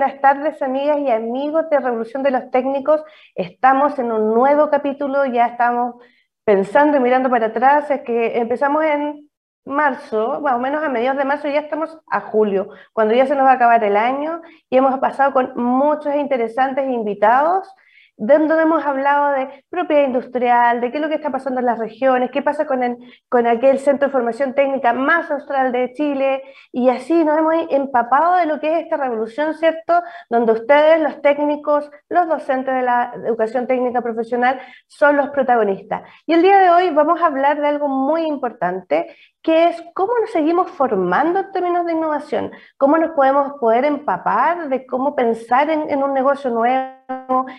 Buenas tardes amigas y amigos de Revolución de los Técnicos. Estamos en un nuevo capítulo, ya estamos pensando y mirando para atrás, es que empezamos en marzo, más o menos a mediados de marzo, ya estamos a julio, cuando ya se nos va a acabar el año y hemos pasado con muchos interesantes invitados donde hemos hablado de propiedad industrial, de qué es lo que está pasando en las regiones, qué pasa con, con aquel centro de formación técnica más austral de Chile, y así nos hemos empapado de lo que es esta revolución, ¿cierto? Donde ustedes, los técnicos, los docentes de la educación técnica profesional, son los protagonistas. Y el día de hoy vamos a hablar de algo muy importante, que es cómo nos seguimos formando en términos de innovación, cómo nos podemos poder empapar de cómo pensar en, en un negocio nuevo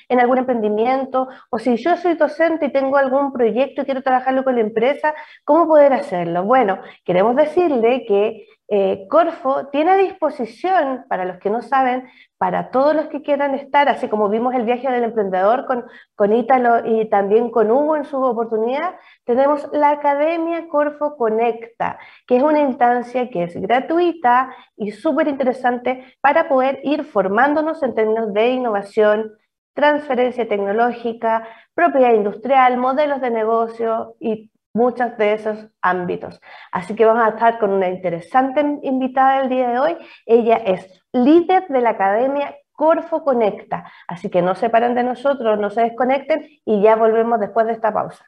en algún emprendimiento, o si yo soy docente y tengo algún proyecto y quiero trabajarlo con la empresa, ¿cómo poder hacerlo? Bueno, queremos decirle que eh, Corfo tiene a disposición, para los que no saben, para todos los que quieran estar, así como vimos el viaje del emprendedor con, con Ítalo y también con Hugo en su oportunidad, tenemos la Academia Corfo Conecta, que es una instancia que es gratuita y súper interesante para poder ir formándonos en términos de innovación, transferencia tecnológica, propiedad industrial, modelos de negocio y muchos de esos ámbitos. Así que vamos a estar con una interesante invitada el día de hoy. Ella es líder de la Academia Corfo Conecta. Así que no se paren de nosotros, no se desconecten y ya volvemos después de esta pausa.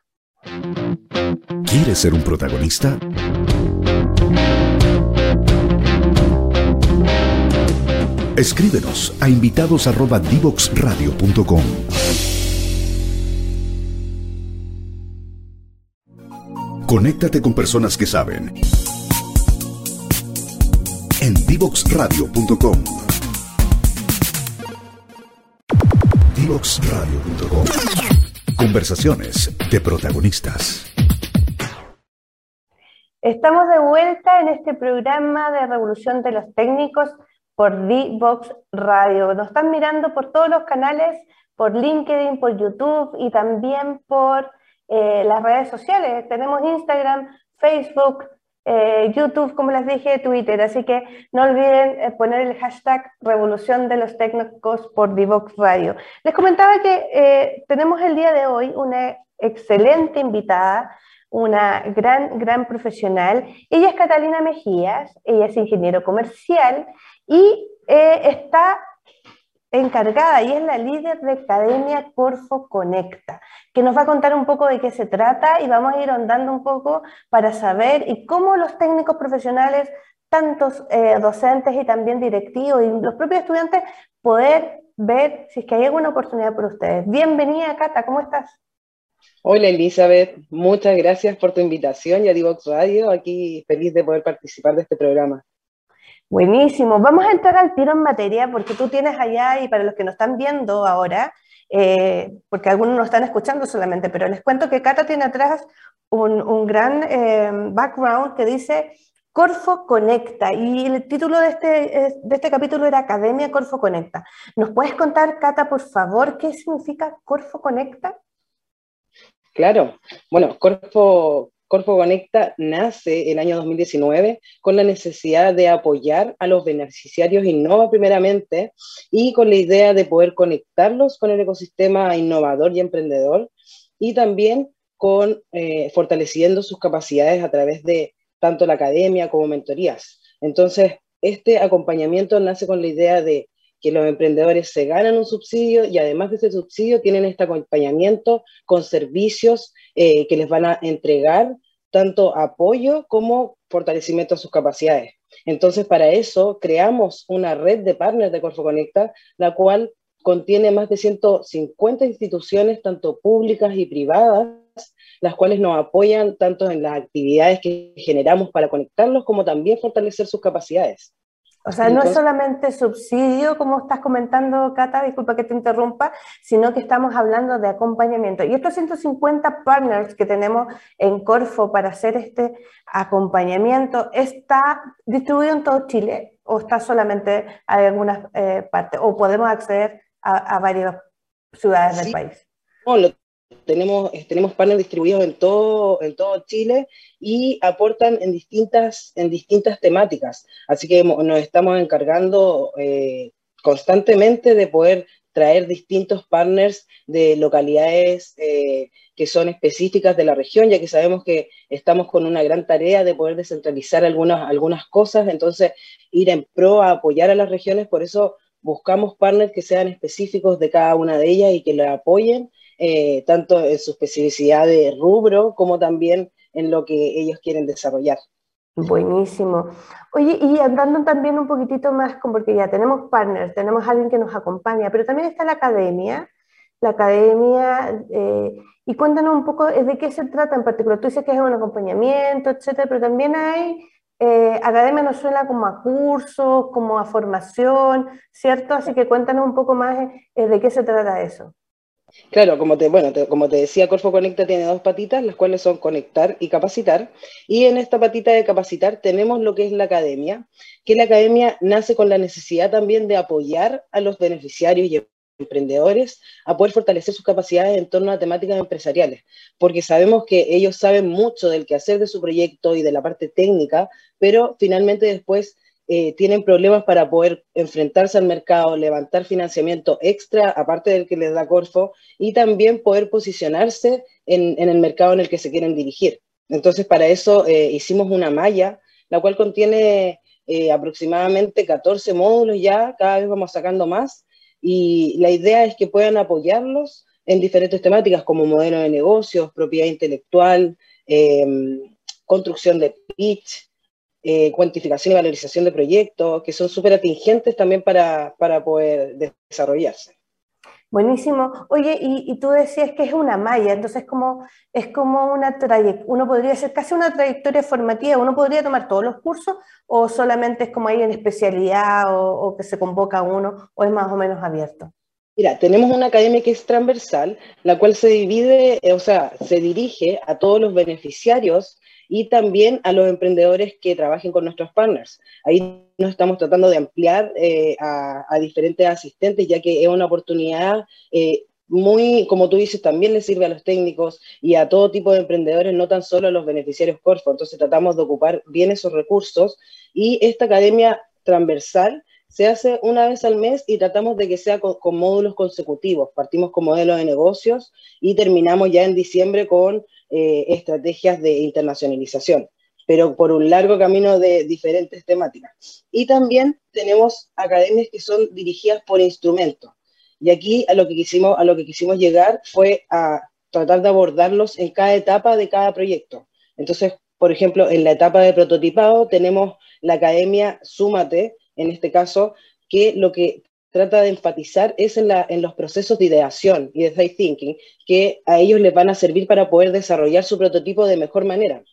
¿Quieres ser un protagonista? Escríbenos a invitados@divoxradio.com. Conéctate con personas que saben. En divoxradio.com. Divoxradio.com. Conversaciones de protagonistas. Estamos de vuelta en este programa de Revolución de los Técnicos por D-Box Radio. Nos están mirando por todos los canales, por LinkedIn, por YouTube y también por eh, las redes sociales. Tenemos Instagram, Facebook, eh, YouTube, como les dije, Twitter. Así que no olviden eh, poner el hashtag Revolución de los Técnicos por D-Box Radio. Les comentaba que tenemos el día de hoy una excelente invitada una gran, gran profesional. Ella es Catalina Mejías, ella es ingeniero comercial y está encargada y es la líder de Academia Corfo Conecta, que nos va a contar un poco de qué se trata y vamos a ir ahondando un poco para saber y cómo los técnicos profesionales, tantos eh, docentes y también directivos y los propios estudiantes, poder ver si es que hay alguna oportunidad por ustedes. Bienvenida, Cata, ¿cómo estás? Hola Elizabeth, muchas gracias por tu invitación y a Divox Radio, aquí feliz de poder participar de este programa. Buenísimo, vamos a entrar al tiro en materia porque tú tienes allá y para los que nos están viendo ahora, eh, porque algunos nos están escuchando solamente, pero les cuento que Cata tiene atrás un, gran eh, background que dice Corfo Conecta y el título de este, de este capítulo era Academia Corfo Conecta. ¿Nos puedes contar, Cata, por favor, qué significa Corfo Conecta? Claro, bueno, Corfo, Corfo Conecta nace el año 2019 con la necesidad de apoyar a los beneficiarios Innova primeramente y con la idea de poder conectarlos con el ecosistema innovador y emprendedor y también con eh, fortaleciendo sus capacidades a través de tanto la academia como mentorías. Entonces, este acompañamiento nace con la idea de que los emprendedores se ganan un subsidio y además de ese subsidio tienen este acompañamiento con servicios eh, que les van a entregar tanto apoyo como fortalecimiento de sus capacidades. Entonces, para eso creamos una red de partners de Corfo Conecta, la cual contiene más de 150 instituciones, tanto públicas y privadas, las cuales nos apoyan tanto en las actividades que generamos para conectarlos, como también fortalecer sus capacidades. O sea, no es solamente subsidio, como estás comentando, Cata, disculpa que te interrumpa, sino que estamos hablando de acompañamiento. Y estos 150 partners que tenemos en Corfo para hacer este acompañamiento, ¿está distribuido en todo Chile o está solamente en algunas eh, partes? ¿O podemos acceder a, varias ciudades del país? No, lo tenemos, tenemos partners distribuidos en todo, en todo Chile y aportan en distintas, en distintas temáticas. Así que nos estamos encargando eh, constantemente de poder traer distintos partners de localidades eh, que son específicas de la región, ya que sabemos que estamos con una gran tarea de poder descentralizar algunas, algunas cosas, entonces ir en pro a apoyar a las regiones, por eso buscamos partners que sean específicos de cada una de ellas y que la apoyen, eh, tanto en su especificidad de rubro como también en lo que ellos quieren desarrollar. Buenísimo. Oye, y andando también un poquitito más, porque ya tenemos partners, tenemos alguien que nos acompaña, pero también está la academia, la academia, eh, y cuéntanos un poco de qué se trata en particular. Tú dices que es un acompañamiento, etcétera, pero también hay, eh, academia nos suena como a cursos, como a formación, ¿cierto? Así que cuéntanos un poco más eh, de qué se trata eso. Claro, como te, bueno, como te decía, Corfo Conecta tiene dos patitas, las cuales son conectar y capacitar. Y en esta patita de capacitar tenemos lo que es la academia, que la academia nace con la necesidad también de apoyar a los beneficiarios y emprendedores a poder fortalecer sus capacidades en torno a temáticas empresariales, porque sabemos que ellos saben mucho del quehacer de su proyecto y de la parte técnica, pero finalmente después eh, tienen problemas para poder enfrentarse al mercado, levantar financiamiento extra, aparte del que les da Corfo, y también poder posicionarse en, el mercado en el que se quieren dirigir. Entonces, para eso eh, hicimos una malla, la cual contiene eh, aproximadamente 14 módulos ya, cada vez vamos sacando más, y la idea es que puedan apoyarlos en diferentes temáticas como modelo de negocios, propiedad intelectual, construcción de pitch, eh, cuantificación y valorización de proyectos, que son súper atingentes también para, para, poder desarrollarse. Buenísimo. Oye, y, tú decías que es una malla, entonces como, es como una trayectoria, uno podría ser casi una trayectoria formativa, uno podría tomar todos los cursos o solamente es como ahí en especialidad o, o que se convoca uno o es más o menos abierto. Mira, tenemos una academia que es transversal, la cual se divide, o sea, se dirige a todos los beneficiarios y también a los emprendedores que trabajen con nuestros partners. Ahí nos estamos tratando de ampliar eh, a, diferentes asistentes, ya que es una oportunidad eh, muy, como tú dices, también le sirve a los técnicos y a todo tipo de emprendedores, no tan solo a los beneficiarios Corfo. Entonces tratamos de ocupar bien esos recursos y esta academia transversal se hace una vez al mes y tratamos de que sea con, con, módulos consecutivos. Partimos con modelos de negocios y terminamos ya en diciembre con eh, estrategias de internacionalización, pero por un largo camino de diferentes temáticas. Y también tenemos academias que son dirigidas por instrumentos. Y aquí a lo que quisimos, a lo que quisimos llegar fue a tratar de abordarlos en cada etapa de cada proyecto. Entonces, por ejemplo, en la etapa de prototipado tenemos la academia Súmate, en este caso, que lo que trata de enfatizar es en, los procesos de ideación y de design thinking, que a ellos les van a servir para poder desarrollar su prototipo de mejor manera.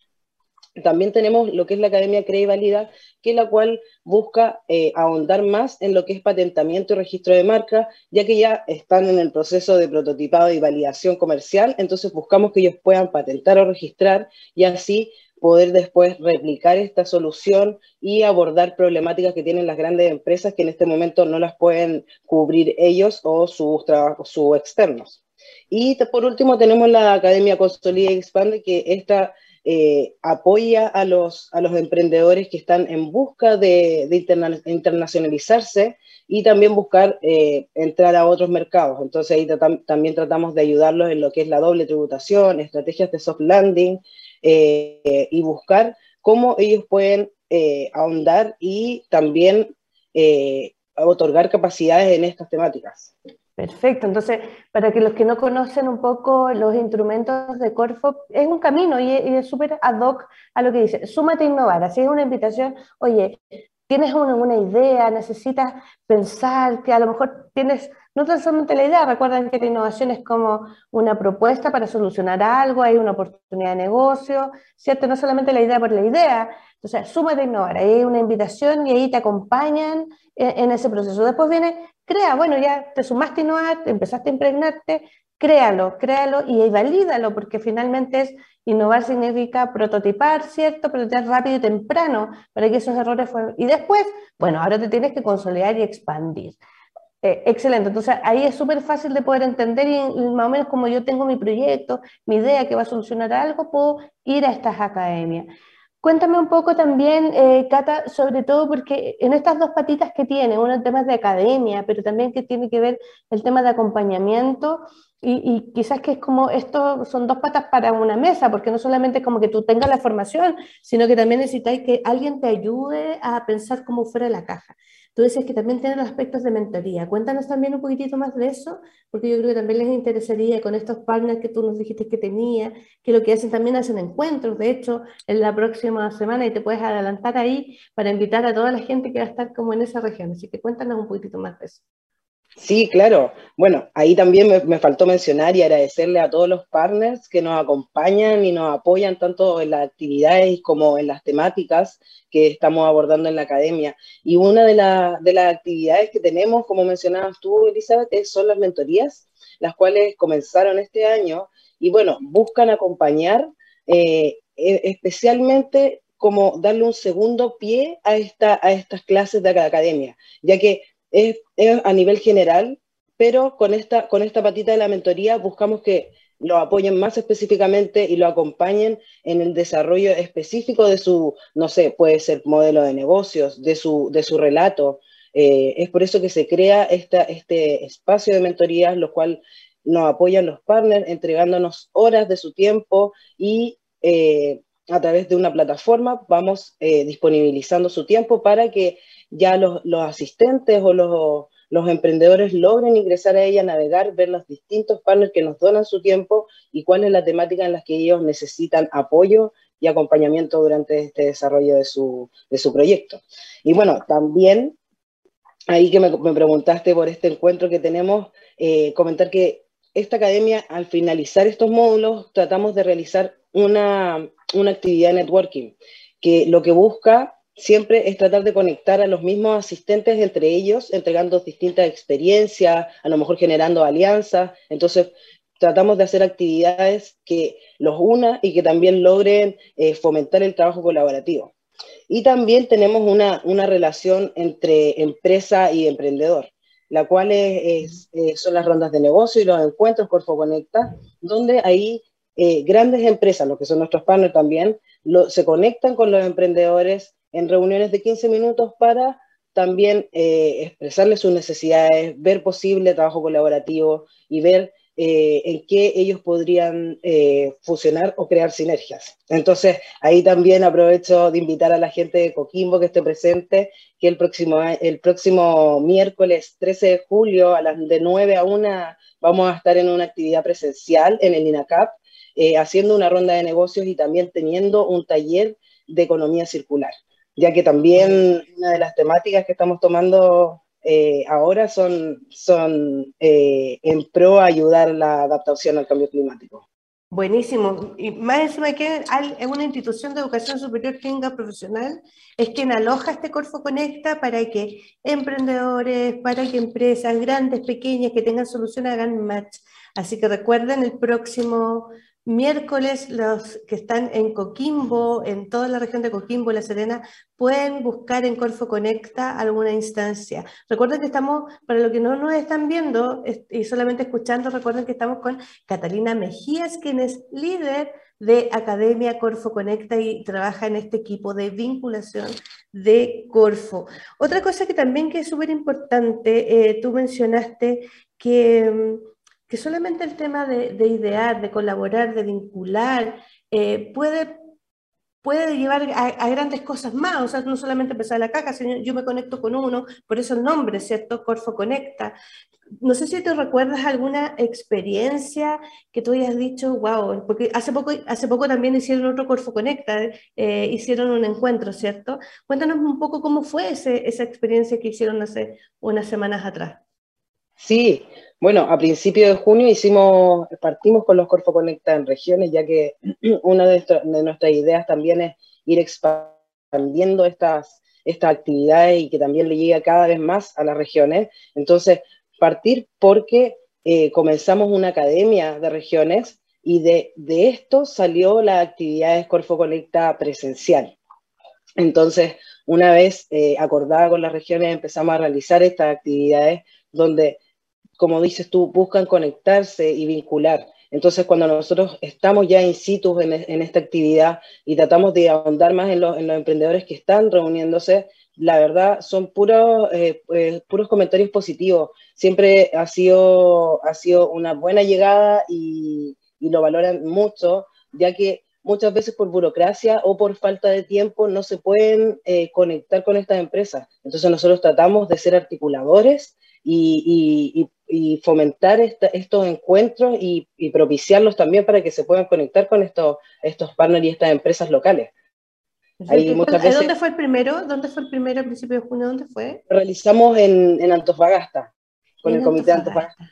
También tenemos lo que es la Academia Crea y Valida, que la cual busca eh, ahondar más en lo que es patentamiento y registro de marca, ya que ya están en el proceso de prototipado y validación comercial, entonces buscamos que ellos puedan patentar o registrar y así poder después replicar esta solución y abordar problemáticas que tienen las grandes empresas que en este momento no las pueden cubrir ellos o sus trabajos, sus externos. Y por último tenemos la Academia Consolida y Expande, que esta eh, apoya a los, a los emprendedores que están en busca de, internacionalizarse y también buscar eh, entrar a otros mercados. Entonces ahí también tratamos de ayudarlos en lo que es la doble tributación, estrategias de soft landing, eh, y buscar cómo ellos pueden eh, ahondar y también eh, otorgar capacidades en estas temáticas. Perfecto, entonces para que los que no conocen un poco los instrumentos de Corfo, es un camino y es súper ad hoc a lo que dice, súmate a innovar, así es una invitación, oye, tienes una, una, idea, necesitas pensar, que a lo mejor tienes no tan solamente la idea, recuerden que la innovación es como una propuesta para solucionar algo, hay una oportunidad de negocio, ¿cierto? No solamente la idea por la idea, entonces súmate a innovar, hay una invitación y ahí te acompañan en, ese proceso. Después viene, crea, bueno, ya te sumaste a innovar, empezaste a impregnarte, créalo, créalo y valídalo, porque finalmente es innovar significa prototipar, ¿cierto? Prototipar rápido y temprano para que esos errores fueran... Y después, bueno, ahora te tienes que consolidar y expandir. Eh, excelente, entonces ahí es súper fácil de poder entender y, más o menos como yo tengo mi proyecto, mi idea que va a solucionar algo, puedo ir a estas academias. Cuéntame un poco también, eh, Cata, sobre todo porque en estas dos patitas que tiene, uno el tema de academia, pero también que tiene que ver el tema de acompañamiento, y, quizás que es como esto son dos patas para una mesa, porque no solamente es como que tú tengas la formación, sino que también necesitáis que alguien te ayude a pensar como fuera de la caja. Tú dices que también tienen aspectos de mentoría. Cuéntanos también un poquitito más de eso, porque yo creo que también les interesaría con estos partners que tú nos dijiste que tenía, que lo que hacen también hacen encuentros, de hecho, en la próxima semana y te puedes adelantar ahí para invitar a toda la gente que va a estar como en esa región. Así que cuéntanos un poquitito más de eso. Sí, claro. Bueno, ahí también me, faltó mencionar y agradecerle a todos los partners que nos acompañan y nos apoyan tanto en las actividades como en las temáticas que estamos abordando en la academia. Y una de, las actividades que tenemos, como mencionabas tú, Elizabeth, son las mentorías, las cuales comenzaron este año y bueno, buscan acompañar eh, e, especialmente como darle un segundo pie a, esta, a estas clases de la academia, ya que es, a nivel general, pero con esta, con esta patita de la mentoría buscamos que lo apoyen más específicamente y lo acompañen en el desarrollo específico de su, no sé, puede ser modelo de negocios, de su, de su relato. Eh, es por eso que se crea esta, este espacio de mentorías, lo cual nos apoyan los partners entregándonos horas de su tiempo y eh, a través de una plataforma vamos eh, disponibilizando su tiempo para que ya los, asistentes o los, emprendedores logren ingresar a ella, navegar, ver los distintos partners que nos donan su tiempo y cuál es la temática en la que ellos necesitan apoyo y acompañamiento durante este desarrollo de su, proyecto. Y bueno, también, ahí que me, preguntaste por este encuentro que tenemos, eh, comentar que esta academia, al finalizar estos módulos, tratamos de realizar una, una actividad de networking, que lo que busca siempre es tratar de conectar a los mismos asistentes entre ellos, entregando distintas experiencias, a lo mejor generando alianzas. Entonces, tratamos de hacer actividades que los una y que también logren eh, fomentar el trabajo colaborativo. Y también tenemos una, relación entre empresa y emprendedor, la cual eh, son las rondas de negocio y los encuentros Corfo Conecta, donde ahí eh, grandes empresas, los que son nuestros partners también, se conectan con los emprendedores en reuniones de 15 minutos para también eh, expresarles sus necesidades, ver posible trabajo colaborativo y ver eh, en qué ellos podrían eh, fusionar o crear sinergias. Entonces, ahí también aprovecho de invitar a la gente de Coquimbo que esté presente, que el próximo, el próximo miércoles 13 de julio a las de 9 a 1 vamos a estar en una actividad presencial en el INACAP, haciendo una ronda de negocios y también teniendo un taller de economía circular ya que también una de las temáticas que estamos tomando eh, ahora son, son eh, en pro a ayudar la adaptación al cambio climático. Buenísimo. Y más encima que es una institución de educación superior técnica profesional, es quien aloja este Corfo Conecta para que emprendedores, para que empresas grandes, pequeñas, que tengan soluciones hagan match. Así que recuerden el próximo miércoles los que están en Coquimbo, en toda la región de Coquimbo, La Serena, pueden buscar en Corfo Conecta alguna instancia. Recuerden que estamos, para los que no nos están viendo y solamente escuchando, recuerden que estamos con Catalina Mejías, quien es líder de Academia Corfo Conecta y trabaja en este equipo de vinculación de Corfo. Otra cosa que también que es súper importante, eh, tú mencionaste que mm, que solamente el tema de, idear, de colaborar, de vincular, eh, puede, puede llevar a, grandes cosas más, o sea, no solamente empezar la caja, sino yo me conecto con uno, por eso el nombre, ¿cierto? Corfo Conecta. No sé si te recuerdas alguna experiencia que tú hayas dicho, wow, porque hace poco, hace poco también hicieron otro Corfo Conecta, eh, hicieron un encuentro, ¿cierto? Cuéntanos un poco cómo fue ese, esa experiencia que hicieron hace unas semanas atrás. Sí, bueno, a principios de junio hicimos, partimos con los Corfo Conecta en regiones, ya que una de, nuestras ideas también es ir expandiendo estas, estas actividades y que también le llegue cada vez más a las regiones. Entonces, partir porque eh, comenzamos una academia de regiones y de, de esto salió la actividad de Corfo Conecta presencial. Entonces, una vez eh, acordada con las regiones, empezamos a realizar estas actividades donde, como dices tú, buscan conectarse y vincular. Entonces, cuando nosotros estamos ya in situ en, esta actividad y tratamos de ahondar más en, los emprendedores que están reuniéndose, la verdad son puros, eh, eh, puros comentarios positivos. Siempre ha sido, ha sido una buena llegada y, lo valoran mucho, ya que muchas veces por burocracia o por falta de tiempo no se pueden eh, conectar con estas empresas. Entonces nosotros tratamos de ser articuladores y, fomentar estos encuentros y, propiciarlos también para que se puedan conectar con estos, estos partners y estas empresas locales. ¿Dónde fue el primero? ¿Dónde fue el primero a principios de junio? ¿Dónde fue? Realizamos en, en Antofagasta, con el Comité de Antofagasta.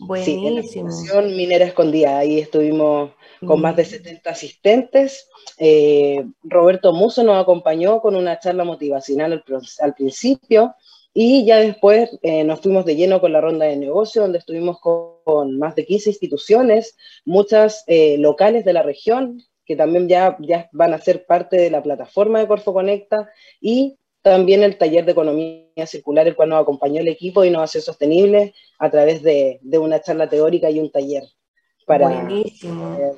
Buenísimo. Sí, en Minera Escondida, ahí estuvimos con más de 70 mm. asistentes. Eh, Roberto Muso nos acompañó con una charla motivacional al, al principio y ya después eh, nos fuimos de lleno con la ronda de negocio, donde estuvimos con, más de 15 instituciones, muchas eh, locales de la región, que también ya, ya van a ser parte de la plataforma de Corfo Conecta, y también el taller de economía circular, el cual nos acompañó el equipo de innovación sostenible a través de, de una charla teórica y un taller. Buenísimo.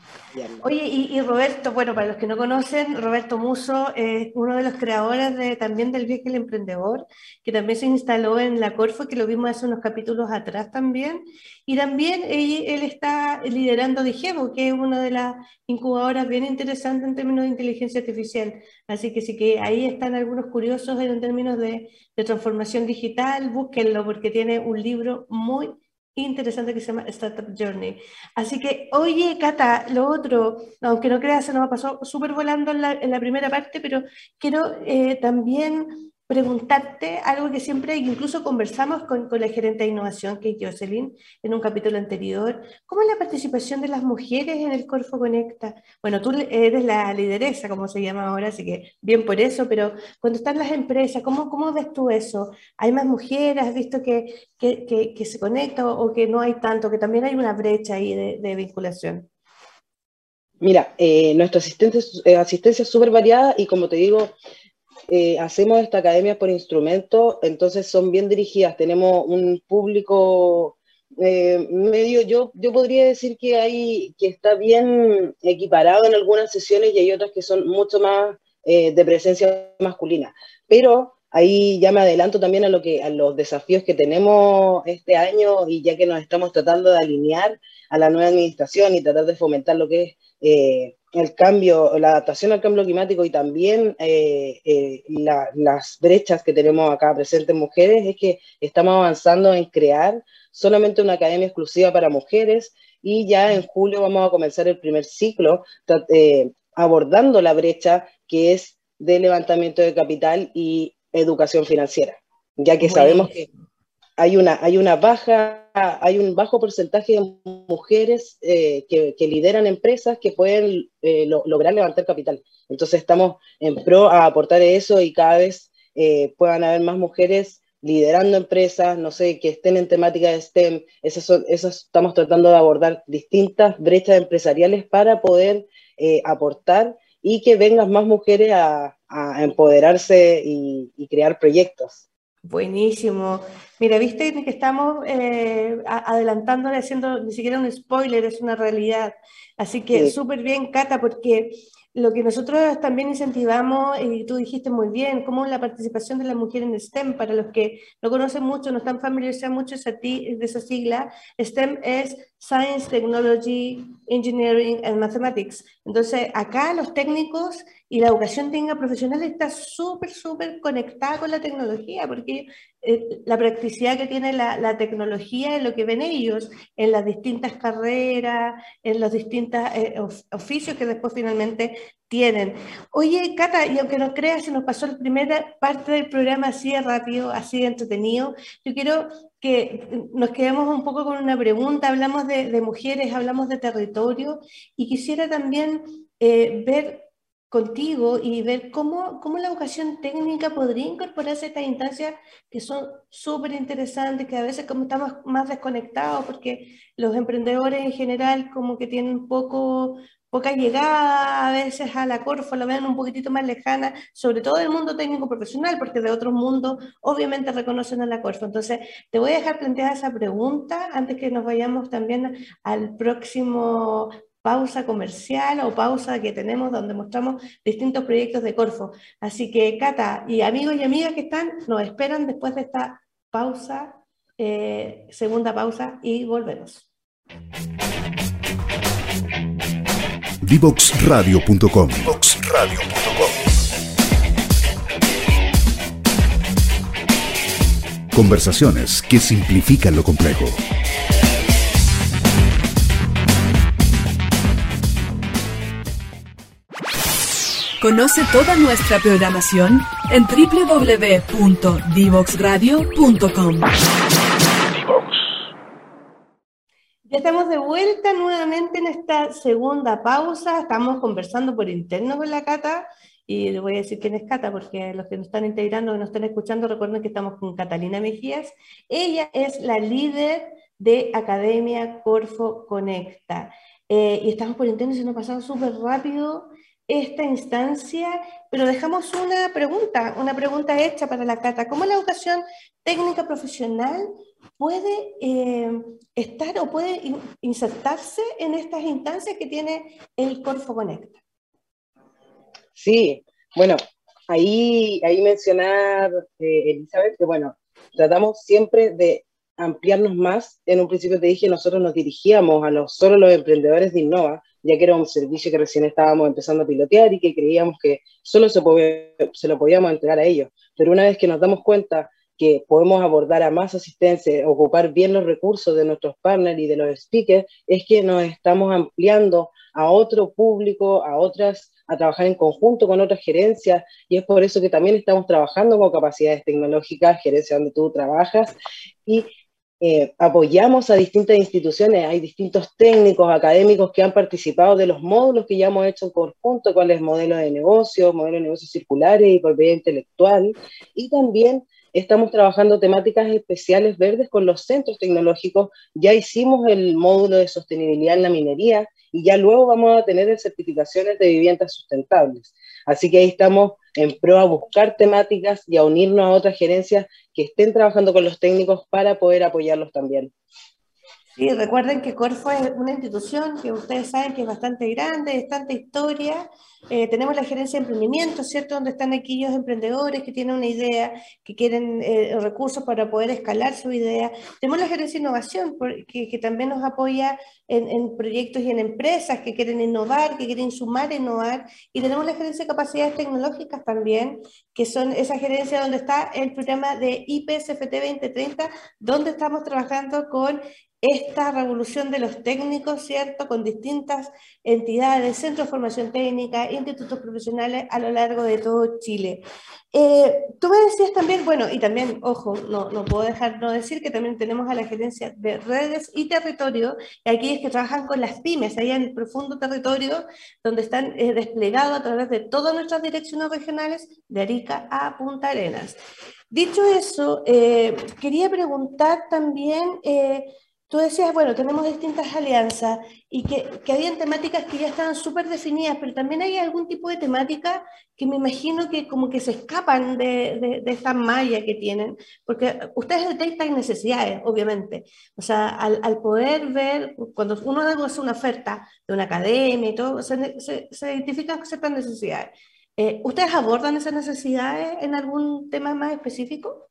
Oye, y, Roberto, bueno, para los que no conocen, Roberto Muso es uno de los creadores de, también del viaje del emprendedor, que también se instaló en la Corfo, que lo vimos hace unos capítulos atrás también. Y también él, está liderando Digemo, que es una de las incubadoras bien interesantes en términos de inteligencia artificial. Así que sí que ahí están algunos curiosos en términos de, de transformación digital, búsquenlo porque tiene un libro muy interesante que se llama Startup Journey. Así que, oye, Cata, lo otro, aunque no creas, se nos pasó súper volando en la, en la, primera parte, pero quiero eh, también preguntarte algo que siempre, incluso conversamos con, con, la gerente de innovación, que es Jocelyn, en un capítulo anterior. ¿Cómo es la participación de las mujeres en el Corfo Conecta? Bueno, tú eres la lideresa, como se llama ahora, así que bien por eso, pero cuando están las empresas, ¿cómo, cómo ves tú eso? ¿Hay más mujeres? ¿Has visto que, que, que, se conecta o, que no hay tanto, que también hay una brecha ahí de, de vinculación? Mira, eh, nuestra asistencia, eh, asistencia es súper variada y como te digo, eh, hacemos esta academia por instrumento, entonces son bien dirigidas, tenemos un público eh, medio, yo, yo podría decir que, hay, que está bien equiparado en algunas sesiones y hay otras que son mucho más eh, de presencia masculina, pero ahí ya me adelanto también a, lo que, a los desafíos que tenemos este año y ya que nos estamos tratando de alinear a la nueva administración y tratar de fomentar lo que es el cambio, la adaptación al cambio climático y también eh, eh, las brechas que tenemos acá presentes mujeres es que estamos avanzando en crear solamente una academia exclusiva para mujeres y ya en julio vamos a comenzar el primer ciclo eh, abordando la brecha que es de levantamiento de capital y educación financiera, ya que sabemos que hay una, hay una baja, hay un bajo porcentaje de mujeres eh, que, lideran empresas que pueden eh, lograr levantar capital. Entonces estamos en pro a aportar eso y cada vez eh, puedan haber más mujeres liderando empresas, no sé, que estén en temática de STEM. Esas, estamos tratando de abordar distintas brechas empresariales para poder aportar y que vengan más mujeres a, empoderarse y crear proyectos. Buenísimo. Mira, viste que estamos eh, adelantándole, haciendo ni siquiera un spoiler, es una realidad. Así que súper bien, Cata, porque lo que nosotros también incentivamos, y tú dijiste muy bien, como la participación de la mujer en STEM, para los que no conocen mucho, no están familiarizados mucho de esa sigla, STEM es Science, Technology, Engineering and Mathematics. Entonces, acá los técnicos y la educación técnica profesional está súper, súper conectada con la tecnología, porque eh, la practicidad que tiene la, tecnología es lo que ven ellos en las distintas carreras, en los distintos eh, oficios que después finalmente tienen. Oye, Cata, y aunque no creas, se nos pasó la primera parte del programa así de rápido, así de entretenido, yo quiero que nos quedemos un poco con una pregunta, hablamos de, mujeres, hablamos de territorio, y quisiera también eh, ver contigo y ver cómo, cómo la educación técnica podría incorporarse a estas instancias que son súper interesantes, que a veces como estamos más desconectados porque los emprendedores en general como que tienen poco, poca llegada a veces a la Corfo, la ven un poquitito más lejana, sobre todo del mundo técnico profesional, porque de otros mundos obviamente reconocen a la Corfo. Entonces, te voy a dejar planteada esa pregunta antes que nos vayamos también al próximo pausa comercial o pausa que tenemos donde mostramos distintos proyectos de Corfo. Así que, Cata, y amigos y amigas que están, nos esperan después de esta pausa, eh, segunda pausa, y volvemos. Divoxradio.com. Conversaciones que simplifican lo complejo. Conoce toda nuestra programación en www.divoxradio.com. Estamos de vuelta nuevamente en esta segunda pausa. Estamos conversando por interno con la Cata y le voy a decir quién es Cata porque los que nos están integrando, que nos están escuchando, recuerden que estamos con Catalina Mejías. Ella es la líder de Academia Corfo Conecta. Eh, y estamos por interno se nos ha pasado súper rápido esta instancia, pero dejamos una pregunta, una pregunta hecha para la Cata. ¿Cómo la educación técnica profesional puede eh, estar o puede insertarse en estas instancias que tiene el Corfo Conecta? Sí, bueno, ahí, ahí mencionar, eh, Elizabeth, que bueno, tratamos siempre de ampliarnos más. En un principio te dije, nosotros nos dirigíamos a los, solo los emprendedores de Innova, ya que era un servicio que recién estábamos empezando a pilotear y que creíamos que solo se, se lo podíamos entregar a ellos. Pero una vez que nos damos cuenta que podemos abordar a más asistencia, ocupar bien los recursos de nuestros partners y de los speakers, es que nos estamos ampliando a otro público, a otras, a trabajar en conjunto con otras gerencias, y es por eso que también estamos trabajando con capacidades tecnológicas, gerencia donde tú trabajas, y eh, apoyamos a distintas instituciones, hay distintos técnicos académicos que han participado de los módulos que ya hemos hecho en conjunto, cuál es modelo de negocio, modelo de negocios circulares y propiedad intelectual, y también estamos trabajando temáticas especiales verdes con los centros tecnológicos, ya hicimos el módulo de sostenibilidad en la minería y ya luego vamos a tener certificaciones de viviendas sustentables. Así que ahí estamos en pro a buscar temáticas y a unirnos a otras gerencias que estén trabajando con los técnicos para poder apoyarlos también. Sí, recuerden que Corfo es una institución que ustedes saben que es bastante grande, es tanta historia. Eh, tenemos la gerencia de emprendimiento, ¿cierto? Donde están aquellos emprendedores que tienen una idea, que quieren eh, recursos para poder escalar su idea. Tenemos la gerencia de innovación, que, que también nos apoya en, proyectos y en empresas que quieren innovar, que quieren sumar, innovar. Y tenemos la gerencia de capacidades tecnológicas también, que son esa gerencia donde está el programa de IPSFT 2030, donde estamos trabajando con esta revolución de los técnicos, ¿cierto? Con distintas entidades, centros de formación técnica, institutos profesionales a lo largo de todo Chile. Eh, tú me decías también, bueno, y también, ojo, no, no puedo dejar no decir que también tenemos a la gerencia de redes y territorio, y aquellos que trabajan con las pymes, allá en el profundo territorio, donde están eh, desplegados a través de todas nuestras direcciones regionales, de Arica a Punta Arenas. Dicho eso, eh, quería preguntar también Tú decías, bueno, tenemos distintas alianzas y que, que habían temáticas que ya estaban súper definidas, pero también hay algún tipo de temática que me imagino que como que se escapan de, de, esta malla que tienen, porque ustedes detectan necesidades, obviamente. O sea, al, al poder ver, cuando uno hace una oferta de una academia y todo, se, se, se identifican ciertas necesidades. Eh, ¿Ustedes abordan esas necesidades en algún tema más específico?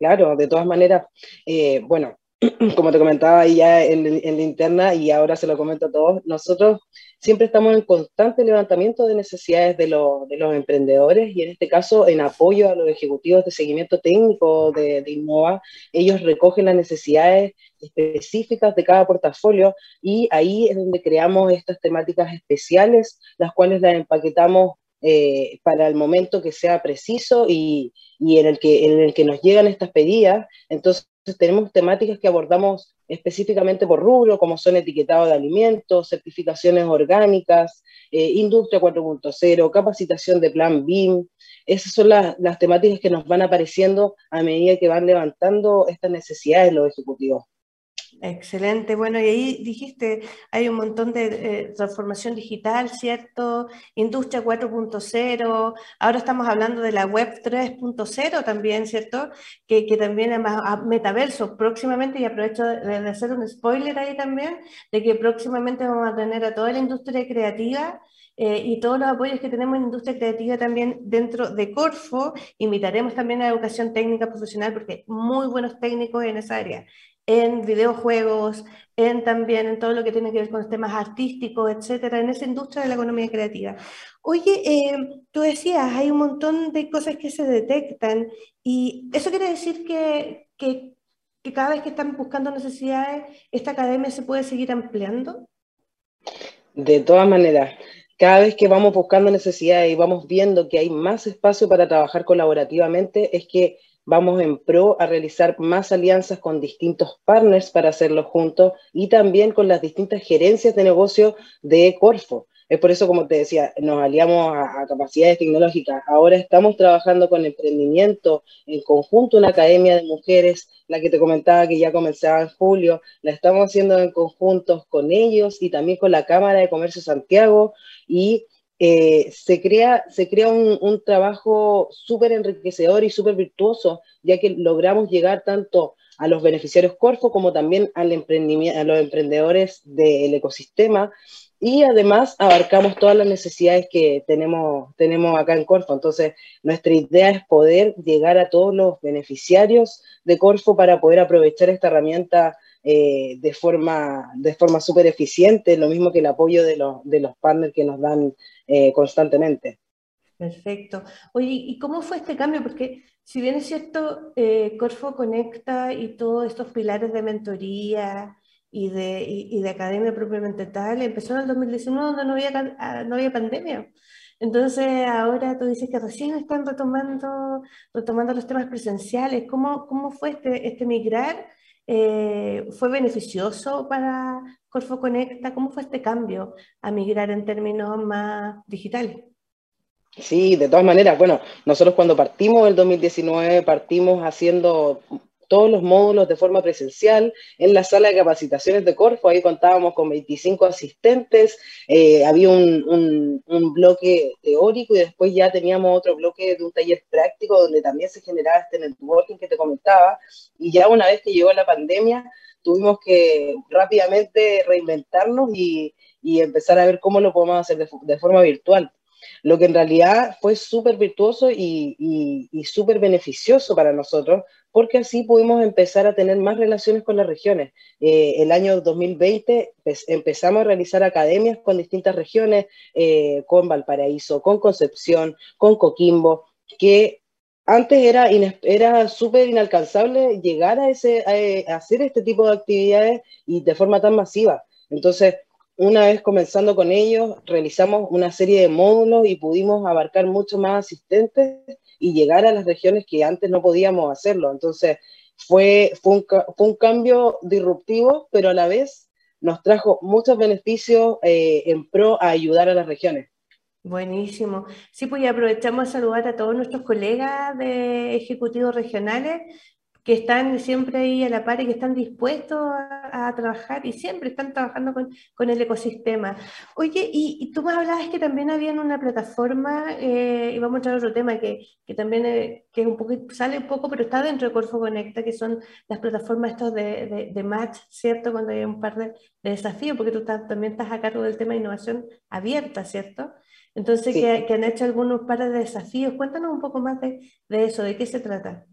Claro, de todas maneras, eh, bueno, como te comentaba ya en, en, la interna y ahora se lo comento a todos, nosotros siempre estamos en constante levantamiento de necesidades de, de los emprendedores y en este caso en apoyo a los ejecutivos de seguimiento técnico de, de Innova, ellos recogen las necesidades específicas de cada portafolio y ahí es donde creamos estas temáticas especiales, las cuales las empaquetamos eh, para el momento que sea preciso y, y, en, el que, en el que nos llegan estas pedidas. Entonces, tenemos temáticas que abordamos específicamente por rubro, como son etiquetado de alimentos, certificaciones orgánicas, eh, industria 4.0, capacitación de plan BIM. Esas son las, las temáticas que nos van apareciendo a medida que van levantando estas necesidades los ejecutivos. Excelente. Bueno, y ahí dijiste, hay un montón de eh, transformación digital, ¿cierto? Industria 4.0. Ahora estamos hablando de la web 3.0 también, ¿cierto? Que, que también es metaverso próximamente, y aprovecho de, hacer un spoiler ahí también, de que próximamente vamos a tener a toda la industria creativa eh, y todos los apoyos que tenemos en industria creativa también dentro de Corfo. Invitaremos también a educación técnica profesional porque muy buenos técnicos en esa área en videojuegos, en también en todo lo que tiene que ver con temas artísticos, etcétera, en esa industria de la economía creativa. Oye, eh, tú decías, hay un montón de cosas que se detectan y eso quiere decir que, que, que cada vez que están buscando necesidades, esta academia se puede seguir ampliando. De todas maneras, cada vez que vamos buscando necesidades y vamos viendo que hay más espacio para trabajar colaborativamente, es que vamos en pro a realizar más alianzas con distintos partners para hacerlo juntos y también con las distintas gerencias de negocio de Corfo. Es por eso, como te decía, nos aliamos a, capacidades tecnológicas. Ahora estamos trabajando con emprendimiento en conjunto, una academia de mujeres, la que te comentaba que ya comenzaba en julio, la estamos haciendo en conjunto con ellos y también con la Cámara de Comercio Santiago y eh, se crea, se crea un, trabajo súper enriquecedor y súper virtuoso, ya que logramos llegar tanto a los beneficiarios Corfo como también a los emprendedores del ecosistema y además abarcamos todas las necesidades que tenemos, tenemos acá en Corfo. Entonces, nuestra idea es poder llegar a todos los beneficiarios de Corfo para poder aprovechar esta herramienta eh, de forma de forma súper eficiente, lo mismo que el apoyo de los, de los partners que nos dan eh, constantemente. Perfecto. Oye, ¿y cómo fue este cambio? Porque si bien es cierto, eh, Corfo conecta y todos estos pilares de mentoría y de, y, de academia propiamente tal, empezó en el 2019 donde no había, ah, no había pandemia. Entonces ahora tú dices que recién están retomando, retomando los temas presenciales. ¿Cómo, cómo fue este, este migrar? Eh, ¿Fue beneficioso para Corfo Conecta? ¿Cómo fue este cambio a migrar en términos más digitales? Sí, de todas maneras, bueno, nosotros cuando partimos el 2019 partimos haciendo todos los módulos de forma presencial en la sala de capacitaciones de Corfo. Ahí contábamos con 25 asistentes, eh, había un, bloque teórico y después ya teníamos otro bloque de un taller práctico donde también se generaba este networking que te comentaba. Y ya una vez que llegó la pandemia, tuvimos que rápidamente reinventarnos y, empezar a ver cómo lo podemos hacer de forma virtual lo que en realidad fue súper virtuoso y, y, súper beneficioso para nosotros, porque así pudimos empezar a tener más relaciones con las regiones. Eh, el año 2020 pues, empezamos a realizar academias con distintas regiones, eh, con Valparaíso, con Concepción, con Coquimbo, que antes era, era súper inalcanzable llegar a, ese, a hacer este tipo de actividades y de forma tan masiva. Entonces, una vez comenzando con ellos, realizamos una serie de módulos y pudimos abarcar mucho más asistentes y llegar a las regiones que antes no podíamos hacerlo. Entonces, fue, fue, un, cambio disruptivo, pero a la vez nos trajo muchos beneficios eh, en pro a ayudar a las regiones. Buenísimo. Sí, pues aprovechamos a saludar a todos nuestros colegas de ejecutivos regionales que están siempre ahí a la par y que están dispuestos a, trabajar y siempre están trabajando con, con el ecosistema. Oye, y, tú me hablabas que también había una plataforma, eh, y vamos a entrar a otro tema que, que también eh, que un poco, sale un poco, pero está dentro de Corfo Conecta, que son las plataformas estos de, de, match, ¿cierto? Cuando hay un par de, desafíos, porque tú también estás a cargo del tema de innovación abierta, ¿cierto? Entonces, que, que, han hecho algunos par de desafíos. Cuéntanos un poco más de, de eso, de qué se trata.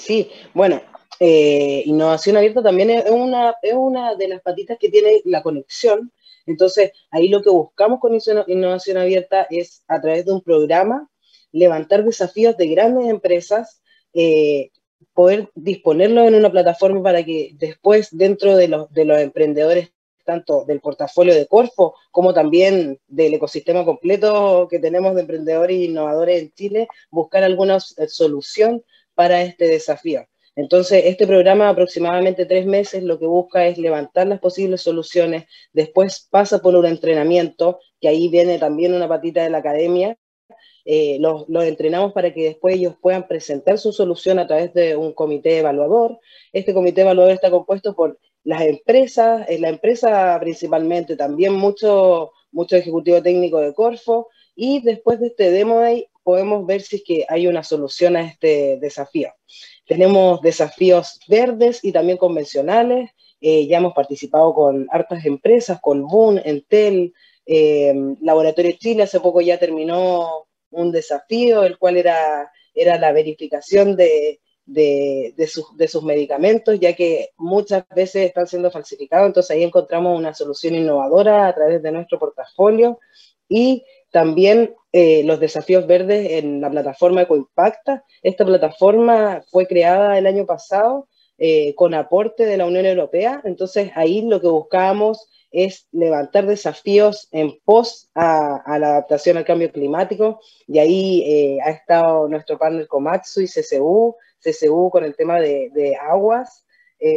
Sí, bueno, eh, innovación abierta también es una, es una de las patitas que tiene la conexión. Entonces, ahí lo que buscamos con innovación abierta es, a través de un programa, levantar desafíos de grandes empresas, eh, poder disponerlos en una plataforma para que después, dentro de los, de los emprendedores, tanto del portafolio de Corfo como también del ecosistema completo que tenemos de emprendedores e innovadores en Chile, buscar alguna solución para este desafío. Entonces, este programa, aproximadamente tres meses, lo que busca es levantar las posibles soluciones, después pasa por un entrenamiento, que ahí viene también una patita de la academia, eh, los, entrenamos para que después ellos puedan presentar su solución a través de un comité evaluador. Este comité evaluador está compuesto por las empresas, en la empresa principalmente, también mucho, mucho ejecutivo técnico de Corfo, y después de este demo day podemos ver si es que hay una solución a este desafío. Tenemos desafíos verdes y también convencionales, eh, ya hemos participado con hartas empresas, con Boon, Entel, eh, Laboratorio Chile hace poco ya terminó un desafío, el cual era, era la verificación de, de, sus, medicamentos, ya que muchas veces están siendo falsificados, entonces ahí encontramos una solución innovadora a través de nuestro portafolio. Y también eh, los desafíos verdes en la plataforma EcoImpacta. Esta plataforma fue creada el año pasado eh, con aporte de la Unión Europea, entonces ahí lo que buscábamos es levantar desafíos en pos a, la adaptación al cambio climático y ahí eh, ha estado nuestro partner Komatsu y CCU, CCU con el tema de, aguas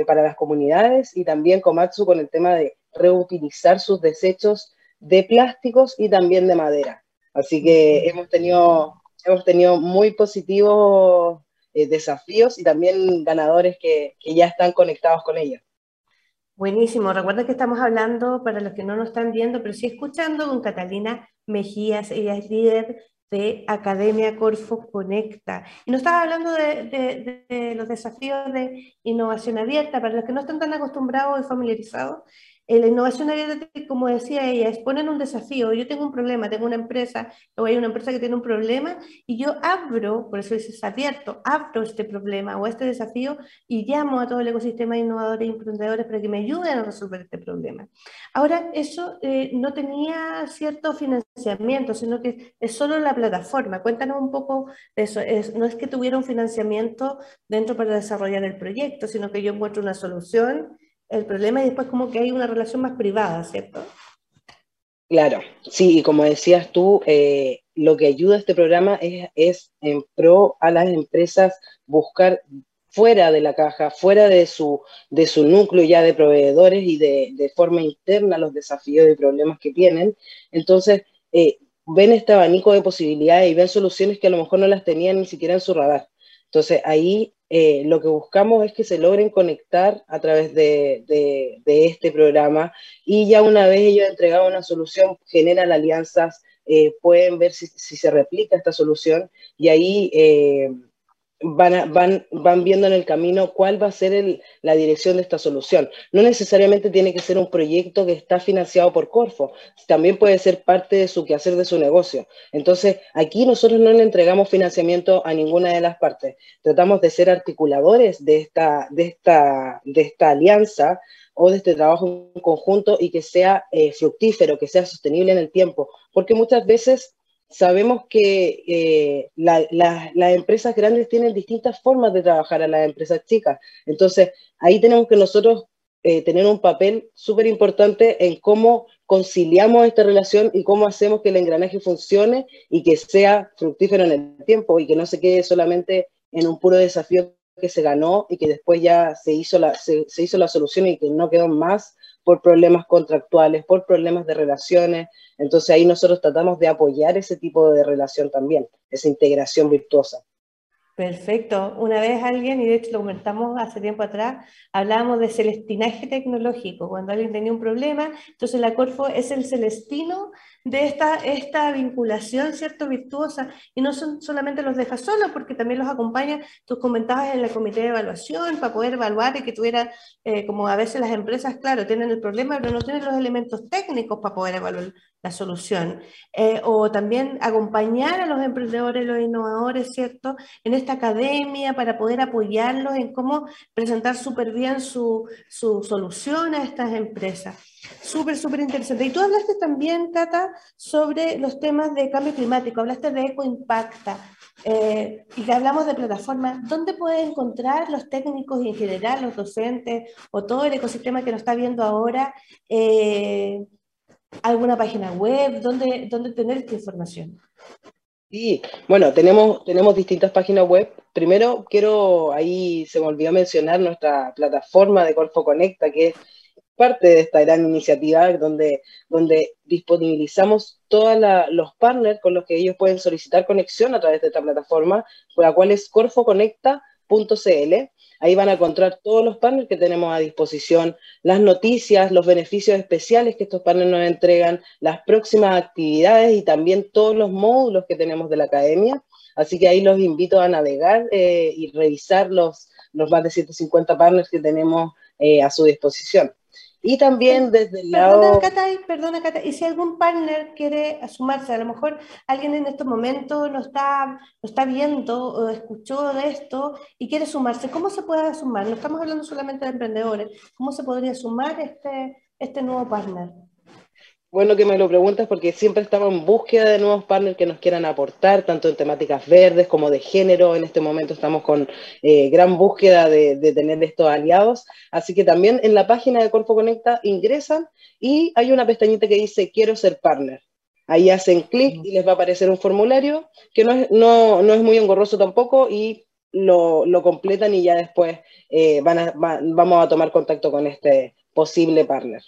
para las comunidades y también Komatsu con el tema de reutilizar sus desechos de plásticos y también de madera. Así que hemos tenido, hemos tenido muy positivos eh, desafíos y también ganadores que, que ya están conectados con ellos. Buenísimo. Recuerda que estamos hablando, para los que no nos están viendo, pero sí escuchando, con Catalina Mejías. Ella es líder de Academia Corfo Conecta. Y nos estaba hablando de, de, los desafíos de innovación abierta. Para los que no están tan acostumbrados y familiarizados, la innovación abierta, como decía ella, es poner un desafío. Yo tengo un problema, tengo una empresa, o hay una empresa que tiene un problema, y yo abro, por eso dices abierto, abro este problema o este desafío y llamo a todo el ecosistema de innovadores y emprendedores para que me ayuden a resolver este problema. Ahora, eso eh, no tenía cierto financiamiento, sino que es solo la plataforma. Cuéntanos un poco de eso. Es, no es que tuviera un financiamiento dentro para desarrollar el proyecto, sino que yo encuentro una solución el problema y después como que hay una relación más privada, ¿cierto? Claro, sí, y como decías tú, eh, lo que ayuda a este programa es, es, en pro a las empresas buscar fuera de la caja, fuera de su, de su núcleo ya de proveedores y de, de forma interna los desafíos y problemas que tienen. Entonces, eh, ven este abanico de posibilidades y ven soluciones que a lo mejor no las tenían ni siquiera en su radar. Entonces, ahí eh, lo que buscamos es que se logren conectar a través de, este programa y ya una vez ellos entregado una solución, generan alianzas, eh, pueden ver si, se replica esta solución y ahí van, van, van viendo en el camino cuál va a ser la dirección de esta solución. No necesariamente tiene que ser un proyecto que está financiado por Corfo, también puede ser parte de su quehacer de su negocio. Entonces, aquí nosotros no le entregamos financiamiento a ninguna de las partes. Tratamos de ser articuladores de esta, de esta, de esta alianza o de este trabajo conjunto y que sea eh, fructífero, que sea sostenible en el tiempo, porque muchas veces sabemos que eh, las empresas grandes tienen distintas formas de trabajar a las empresas chicas. Entonces, ahí tenemos que nosotros eh, tener un papel súper importante en cómo conciliamos esta relación y cómo hacemos que el engranaje funcione y que sea fructífero en el tiempo y que no se quede solamente en un puro desafío que se ganó y que después ya se hizo la, se hizo la solución y que no quedó más por problemas contractuales, por problemas de relaciones. Entonces ahí nosotros tratamos de apoyar ese tipo de relación también, esa integración virtuosa. Perfecto. Una vez alguien, y de hecho lo comentamos hace tiempo atrás, hablábamos de celestinaje tecnológico. Cuando alguien tenía un problema, entonces la Corfo es el celestino de esta, esta vinculación, ¿cierto?, virtuosa. Y no son solamente los deja solos, porque también los acompaña, tus comentabas en el comité de evaluación, para poder evaluar y que tuviera, eh, como a veces las empresas, claro, tienen el problema, pero no tienen los elementos técnicos para poder evaluar la solución. Eh, o también acompañar a los emprendedores, los innovadores, ¿cierto?, en esta academia para poder apoyarlos en cómo presentar súper bien su, su solución a estas empresas. Súper, súper interesante. Y tú hablaste también, Tata, sobre los temas de cambio climático, hablaste de EcoImpacta, eh, y hablamos de plataformas. ¿Dónde pueden encontrar los técnicos y en general los docentes o todo el ecosistema que nos está viendo ahora? Eh, alguna página web, ¿dónde, dónde tener esta información? Sí, bueno, tenemos, tenemos distintas páginas web. Primero, quiero, ahí se me olvidó mencionar nuestra plataforma de Corfo Conecta, que es parte de esta gran iniciativa donde, donde disponibilizamos todos los partners con los que ellos pueden solicitar conexión a través de esta plataforma, por la cual es corfoconecta.cl. Ahí van a encontrar todos los partners que tenemos a disposición, las noticias, los beneficios especiales que estos partners nos entregan, las próximas actividades y también todos los módulos que tenemos de la academia. Así que ahí los invito a navegar eh, y revisar los, los más de 150 partners que tenemos eh, a su disposición. Y también desde el lado... Perdona, Cata, perdona, Cata, y si algún partner quiere sumarse, a lo mejor alguien en estos momentos lo está, lo está viendo o escuchó de esto y quiere sumarse, ¿cómo se puede sumar? No estamos hablando solamente de emprendedores, ¿cómo se podría sumar este, este nuevo partner? Bueno que me lo preguntas porque siempre estamos en búsqueda de nuevos partners que nos quieran aportar, tanto en temáticas verdes como de género. En este momento estamos con eh, gran búsqueda de, tener estos aliados. Así que también en la página de Corpo Conecta ingresan y hay una pestañita que dice quiero ser partner. Ahí hacen clic y les va a aparecer un formulario que no es, no, no es muy engorroso tampoco y lo, lo, completan y ya después eh, van a, vamos a tomar contacto con este posible partner.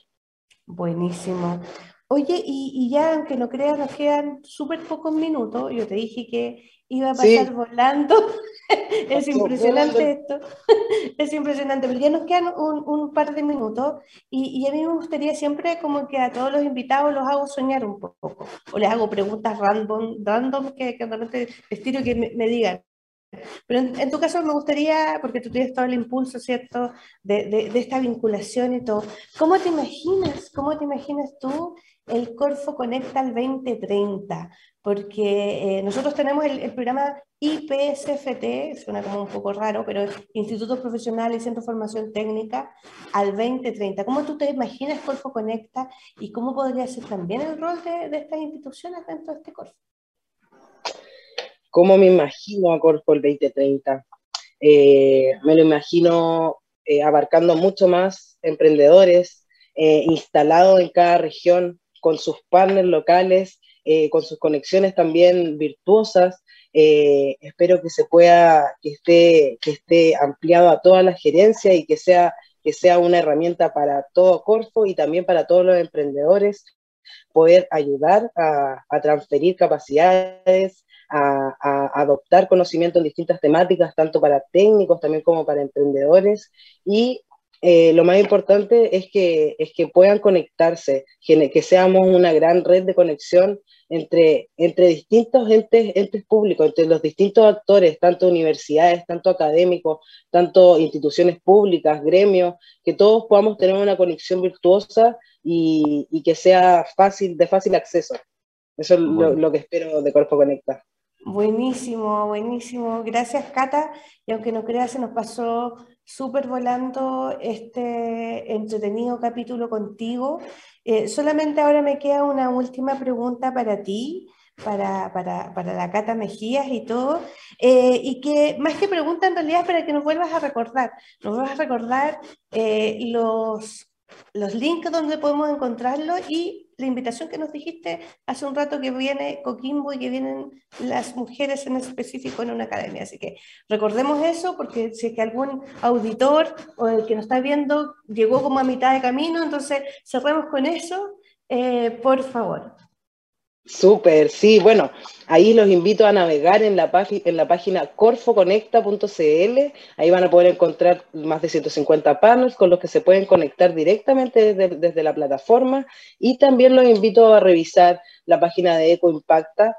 Buenísimo. Oye, y, ya, aunque no creas, nos quedan súper pocos minutos. Yo te dije que iba a pasar volando. es impresionante esto. es impresionante, pero ya nos quedan un, par de minutos y, a mí me gustaría siempre como que a todos los invitados los hago soñar un poco o les hago preguntas random, random que, que realmente les tiro que me digan, pero en, tu caso me gustaría, porque tú tienes todo el impulso, ¿cierto?, de, de, esta vinculación y todo. ¿Cómo te imaginas, cómo te imaginas tú el Corfo Conecta al 2030? Porque eh, nosotros tenemos el, programa IPSFT, suena como un poco raro, pero Institutos Profesionales y Centro de Formación Técnica al 2030. ¿Cómo tú te imaginas Corfo Conecta y cómo podría ser también el rol de, estas instituciones dentro de este Corfo? ¿Cómo me imagino a Corfo el 2030? Eh, me lo imagino eh, abarcando mucho más emprendedores, eh, instalados en cada región, con sus partners locales, con sus conexiones también virtuosas. espero que se pueda, que esté, que esté ampliado a toda la gerencia y que sea, que sea una herramienta para todo Corfo y también para todos los emprendedores, poder ayudar a, a transferir capacidades, a, adoptar conocimiento en distintas temáticas, tanto para técnicos también como para emprendedores. Y eh, lo más importante es que, es que puedan conectarse, que, que, seamos una gran red de conexión entre, entre distintos entes, entes públicos, entre los distintos actores, tanto universidades, tanto académicos, tanto instituciones públicas, gremios, que todos podamos tener una conexión virtuosa y, y que sea fácil, de fácil acceso. Eso es lo, lo, que espero de Corpo Conecta. Buenísimo, buenísimo. Gracias, Cata. Y aunque no creas, se nos pasó súper volando este entretenido capítulo contigo. Eh, solamente ahora me queda una última pregunta para ti, para, para, para la Cata Mejías y todo. Eh, y que más que pregunta, en realidad es para que nos vuelvas a recordar. Nos vuelvas a recordar eh, los, los links donde podemos encontrarlo y la invitación que nos dijiste hace un rato que viene Coquimbo y que vienen las mujeres en específico en una academia. Así que recordemos eso porque si es que algún auditor o el que nos está viendo llegó como a mitad de camino, entonces cerremos con eso, eh, por favor. Súper, sí, bueno, ahí los invito a navegar en la, en la página corfoconecta.cl, ahí van a poder encontrar más de 150 panels con los que se pueden conectar directamente desde, desde la plataforma y también los invito a revisar la página de EcoImpacta,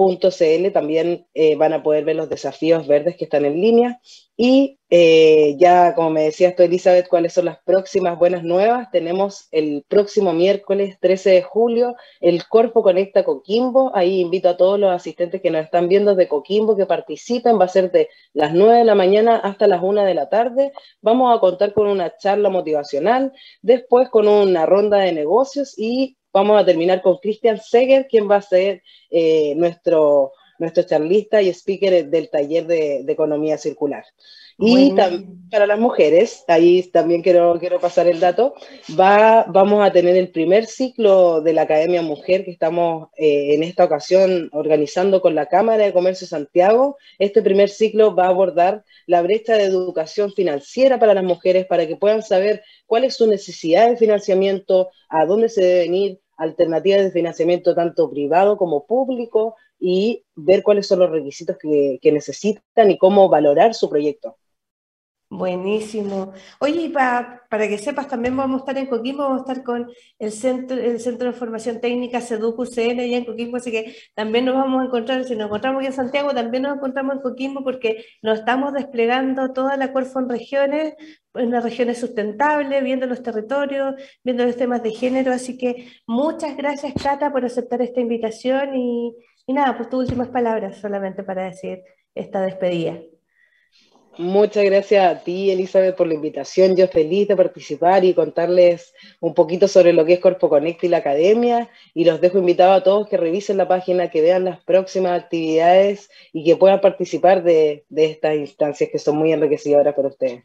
.cl también eh, van a poder ver los desafíos verdes que están en línea. Y eh, ya, como me decías tú, Elizabeth, cuáles son las próximas buenas nuevas. Tenemos el próximo miércoles 13 de julio el Corpo Conecta Coquimbo. Ahí invito a todos los asistentes que nos están viendo de Coquimbo que participen. Va a ser de las 9 de la mañana hasta las 1 de la tarde. Vamos a contar con una charla motivacional, después con una ronda de negocios y Vamos a terminar con Christian Seger, quien va a ser eh, nuestro, nuestro charlista y speaker del taller de, economía circular. Y para las mujeres, ahí también quiero, quiero pasar el dato, va, vamos a tener el primer ciclo de la Academia Mujer que estamos eh, en esta ocasión organizando con la Cámara de Comercio Santiago. Este primer ciclo va a abordar la brecha de educación financiera para las mujeres para que puedan saber cuál es su necesidad de financiamiento, a dónde se deben ir, alternativas de financiamiento tanto privado como público, y ver cuáles son los requisitos que, que necesitan y cómo valorar su proyecto. Buenísimo. Oye, para que sepas, también vamos a estar en Coquimbo, vamos a estar con el Centro, el Centro de Formación Técnica CEDUC-UCN allá en Coquimbo, así que también nos vamos a encontrar, si nos encontramos aquí en Santiago, también nos encontramos en Coquimbo porque nos estamos desplegando toda la Corfo en regiones, en las regiones sustentables, viendo los territorios, viendo los temas de género, así que muchas gracias, Cata, por aceptar esta invitación y, y nada, pues tus últimas palabras solamente para decir esta despedida. Muchas gracias a ti, Elizabeth, por la invitación. Yo feliz de participar y contarles un poquito sobre lo que es Corpo Connect y la academia. Y los dejo invitados a todos que revisen la página, que vean las próximas actividades y que puedan participar de, de estas instancias que son muy enriquecedoras para ustedes.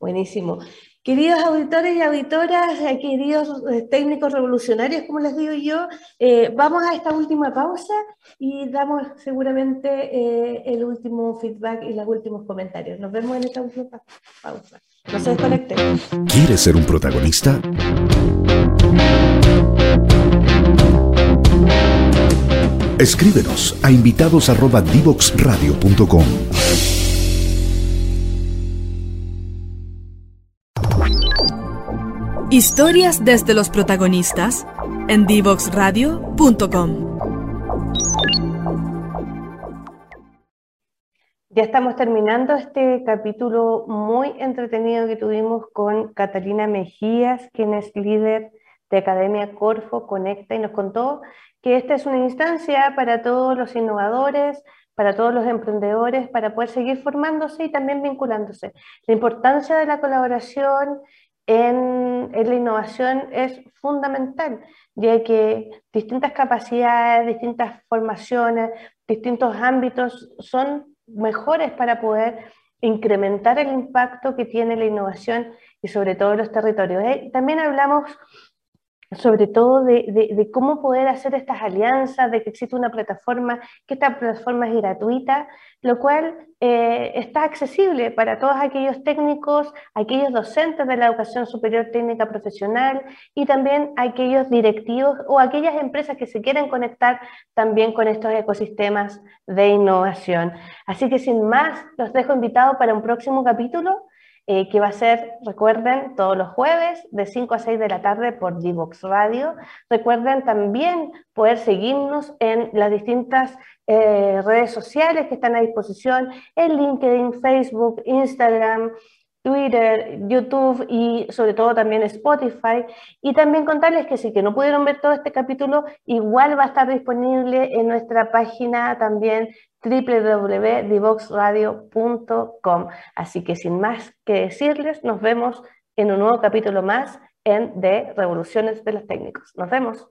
Buenísimo. Queridos auditores y auditoras, eh, queridos eh, técnicos revolucionarios, como les digo yo, eh, vamos a esta última pausa y damos seguramente el último feedback y los últimos comentarios. Nos vemos en esta última pausa. No se desconecten. ¿Quieres ser un protagonista? Escríbenos a invitados@divoxradio.com. Historias desde los protagonistas en divoxradio.com. Ya estamos terminando este capítulo muy entretenido que tuvimos con Catalina Mejías, quien es líder de Academia Corfo Conecta y nos contó que esta es una instancia para todos los innovadores, para todos los emprendedores, para poder seguir formándose y también vinculándose. La importancia de la colaboración en, la innovación es fundamental, ya que distintas capacidades, distintas formaciones, distintos ámbitos son mejores para poder incrementar el impacto que tiene la innovación y sobre todo los territorios. Eh, también hablamos sobre todo de, cómo poder hacer estas alianzas, de que existe una plataforma, que esta plataforma es gratuita, lo cual eh, está accesible para todos aquellos técnicos, aquellos docentes de la educación superior técnica profesional y también aquellos directivos o aquellas empresas que se quieren conectar también con estos ecosistemas de innovación. Así que sin más, los dejo invitados para un próximo capítulo eh, que va a ser, recuerden, todos los jueves de 5 a 6 de la tarde por Divox Radio. Recuerden también poder seguirnos en las distintas eh, redes sociales que están a disposición, en LinkedIn, Facebook, Instagram, Twitter, YouTube y sobre todo también Spotify. Y también contarles que si que no pudieron ver todo este capítulo, igual va a estar disponible en nuestra página también www.divoxradio.com. Así que sin más que decirles, nos vemos en un nuevo capítulo más en de Revoluciones de los Técnicos. Nos vemos.